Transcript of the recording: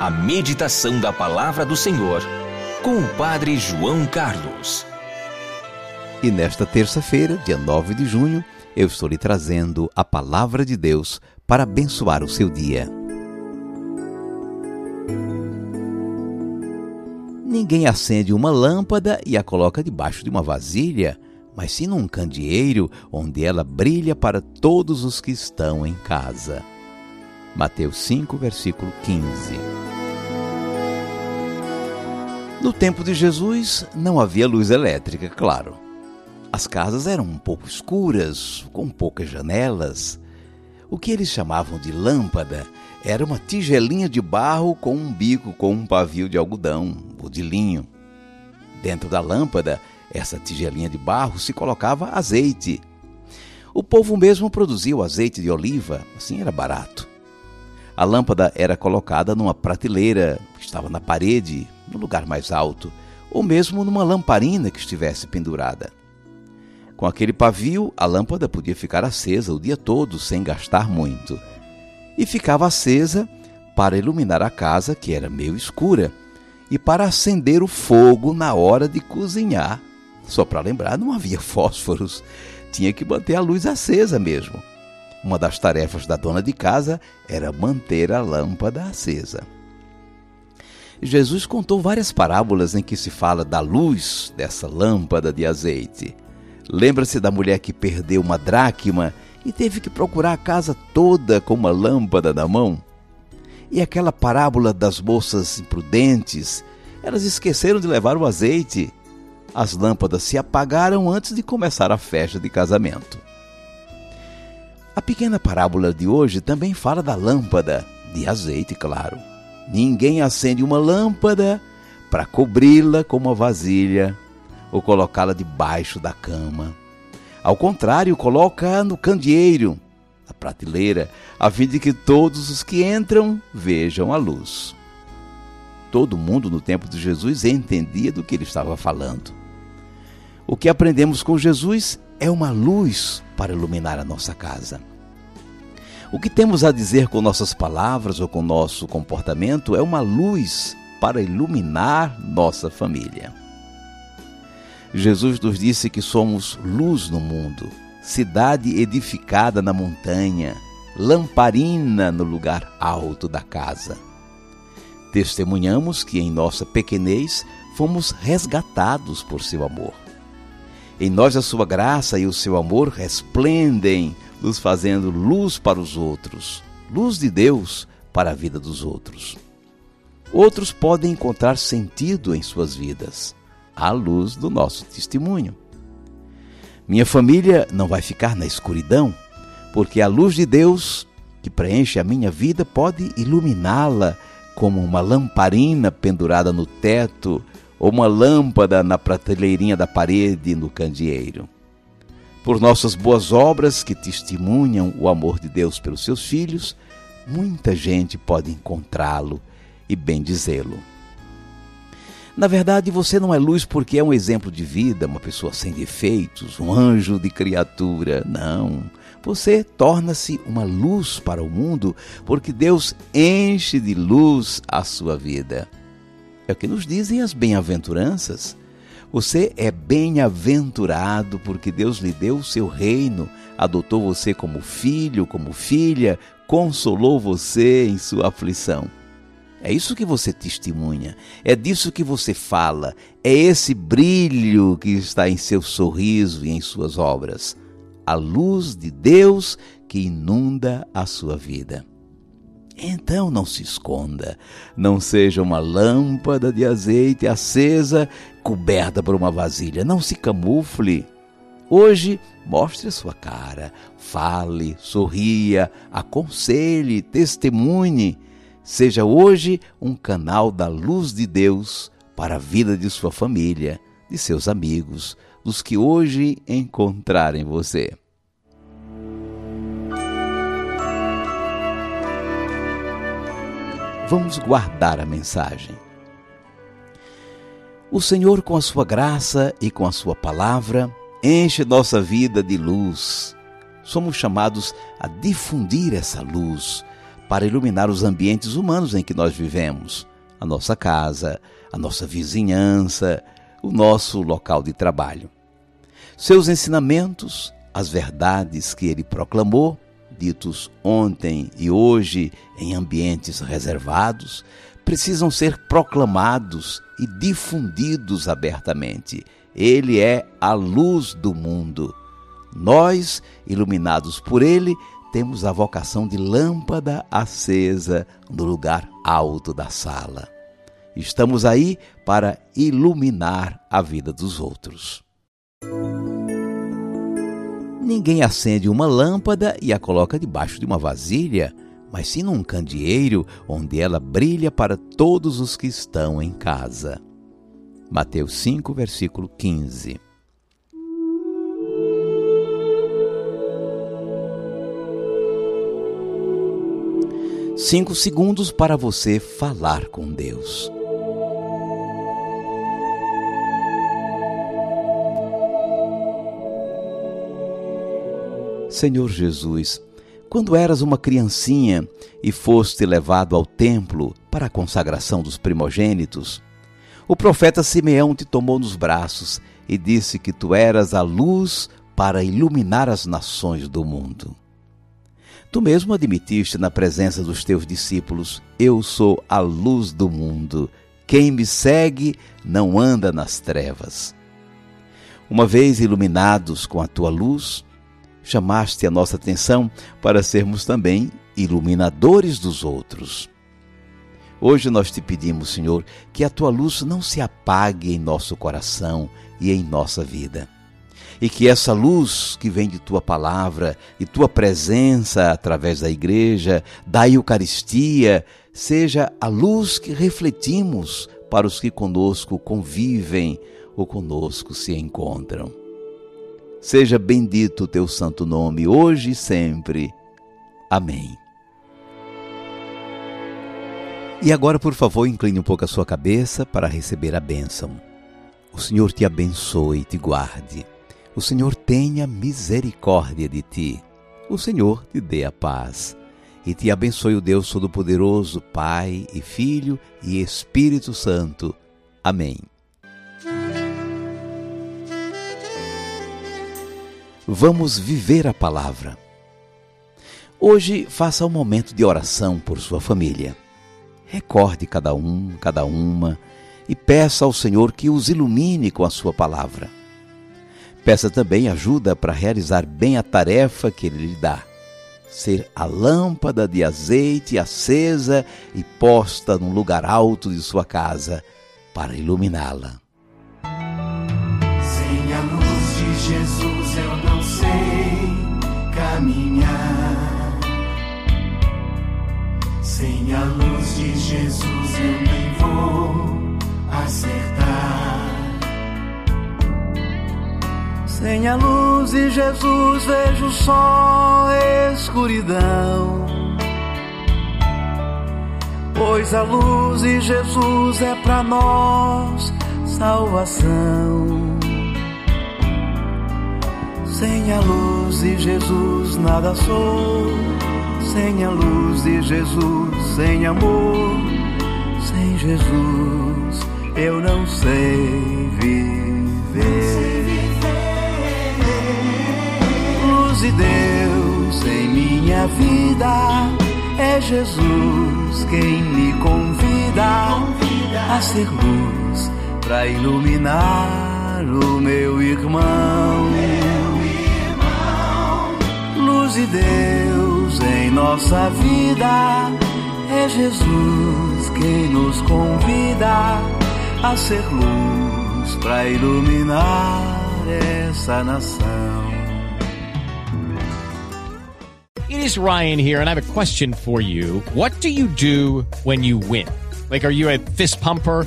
a meditação da Palavra do Senhor com o Padre João Carlos. E nesta terça-feira, dia 9 de junho, eu estou lhe trazendo a Palavra de Deus para abençoar o seu dia. Ninguém acende uma lâmpada e a coloca debaixo de uma vasilha, mas sim num candeeiro onde ela brilha para todos os que estão em casa. Mateus 5, versículo 15. No tempo de Jesus não havia luz elétrica, claro. As casas eram um pouco escuras, com poucas janelas. O que eles chamavam de lâmpada era uma tigelinha de barro com um bico com um pavio de algodão ou de linho. Dentro da lâmpada, essa tigelinha de barro se colocava azeite. O povo mesmo produzia o azeite de oliva, assim era barato. A lâmpada era colocada numa prateleira que estava na parede, no lugar mais alto, ou mesmo numa lamparina que estivesse pendurada. Com aquele pavio, a lâmpada podia ficar acesa o dia todo sem gastar muito. E ficava acesa para iluminar a casa, que era meio escura, e para acender o fogo na hora de cozinhar. Só para lembrar, não havia fósforos, tinha que manter a luz acesa mesmo. Uma das tarefas da dona de casa era manter a lâmpada acesa. Jesus contou várias parábolas em que se fala da luz dessa lâmpada de azeite. Lembra-se da mulher que perdeu uma dracma e teve que procurar a casa toda com uma lâmpada na mão? E aquela parábola das moças imprudentes, elas esqueceram de levar o azeite. As lâmpadas se apagaram antes de começar a festa de casamento. A pequena parábola de hoje também fala da lâmpada, de azeite, claro. Ninguém acende uma lâmpada para cobri-la com uma vasilha ou colocá-la debaixo da cama. Ao contrário, coloca no candeeiro, na prateleira, a fim de que todos os que entram vejam a luz. Todo mundo no tempo de Jesus entendia do que ele estava falando. O que aprendemos com Jesus é uma luz para iluminar a nossa casa. O que temos a dizer com nossas palavras ou com nosso comportamento é uma luz para iluminar nossa família. Jesus nos disse que somos luz no mundo, cidade edificada na montanha, lamparina no lugar alto da casa. Testemunhamos que em nossa pequenez fomos resgatados por seu amor. Em nós a sua graça e o seu amor resplendem, nos fazendo luz para os outros, luz de Deus para a vida dos outros. Outros podem encontrar sentido em suas vidas, à luz do nosso testemunho. Minha família não vai ficar na escuridão, porque a luz de Deus que preenche a minha vida pode iluminá-la como uma lamparina pendurada no teto ou uma lâmpada na prateleirinha da parede no candeeiro. Por nossas boas obras que testemunham o amor de Deus pelos seus filhos, muita gente pode encontrá-lo e bendizê-lo. Na verdade, você não é luz porque é um exemplo de vida, uma pessoa sem defeitos, um anjo de criatura. Não. Você torna-se uma luz para o mundo porque Deus enche de luz a sua vida. É o que nos dizem as bem-aventuranças. Você é bem-aventurado porque Deus lhe deu o seu reino, adotou você como filho, como filha, consolou você em sua aflição. É isso que você testemunha, é disso que você fala, é esse brilho que está em seu sorriso e em suas obras. A luz de Deus que inunda a sua vida. Então não se esconda, não seja uma lâmpada de azeite acesa coberta por uma vasilha, não se camufle. Hoje, mostre sua cara, fale, sorria, aconselhe, testemunhe. Seja hoje um canal da luz de Deus para a vida de sua família, de seus amigos, dos que hoje encontrarem você. Vamos guardar a mensagem. O Senhor, com a sua graça e com a sua palavra, enche nossa vida de luz. Somos chamados a difundir essa luz para iluminar os ambientes humanos em que nós vivemos, a nossa casa, a nossa vizinhança, o nosso local de trabalho. Seus ensinamentos, as verdades que ele proclamou, ditos ontem e hoje em ambientes reservados, precisam ser proclamados e difundidos abertamente. Ele é a luz do mundo. Nós, iluminados por ele, temos a vocação de lâmpada acesa no lugar alto da sala. Estamos aí para iluminar a vida dos outros. Ninguém acende uma lâmpada e a coloca debaixo de uma vasilha mas sim num candeeiro onde ela brilha para todos os que estão em casa. Mateus 5, versículo 15. Cinco segundos para você falar com Deus. Senhor Jesus, quando eras uma criancinha e foste levado ao templo para a consagração dos primogênitos, o profeta Simeão te tomou nos braços e disse que tu eras a luz para iluminar as nações do mundo. Tu mesmo admitiste na presença dos teus discípulos: Eu sou a luz do mundo. Quem me segue não anda nas trevas. Uma vez iluminados com a tua luz, chamaste a nossa atenção para sermos também iluminadores dos outros. Hoje nós te pedimos, Senhor, que a tua luz não se apague em nosso coração e em nossa vida. E que essa luz que vem de tua palavra e tua presença através da igreja, da Eucaristia, seja a luz que refletimos para os que conosco convivem ou conosco se encontram. Seja bendito o teu santo nome, hoje e sempre. Amém. E agora, por favor, incline um pouco a sua cabeça para receber a bênção. O Senhor te abençoe e te guarde. O Senhor tenha misericórdia de ti. O Senhor te dê a paz. E te abençoe o Deus Todo-Poderoso, Pai e Filho e Espírito Santo. Amém. Vamos viver a palavra. Hoje faça um momento de oração por sua família. Recorde cada um, cada uma e peça ao Senhor que os ilumine com a sua palavra. Peça também ajuda para realizar bem a tarefa que ele lhe dá. Ser a lâmpada de azeite acesa e posta num lugar alto de sua casa para iluminá-la. Caminhar. Sem a luz de Jesus eu nem vou acertar. Sem a luz de Jesus vejo só escuridão. Pois a luz de Jesus é para nós salvação. Sem a luz de Jesus nada sou. Sem a luz de Jesus, sem amor, sem Jesus eu não sei viver. Luz de Deus em minha vida, é Jesus quem me convida a ser luz para iluminar o meu irmão. Luz de Deus em nossa vida, é Jesus quem nos convida a ser luz para iluminar essa nação. It is Ryan here, and I have a question for you. What do you do when you win? Like, are you a fist pumper?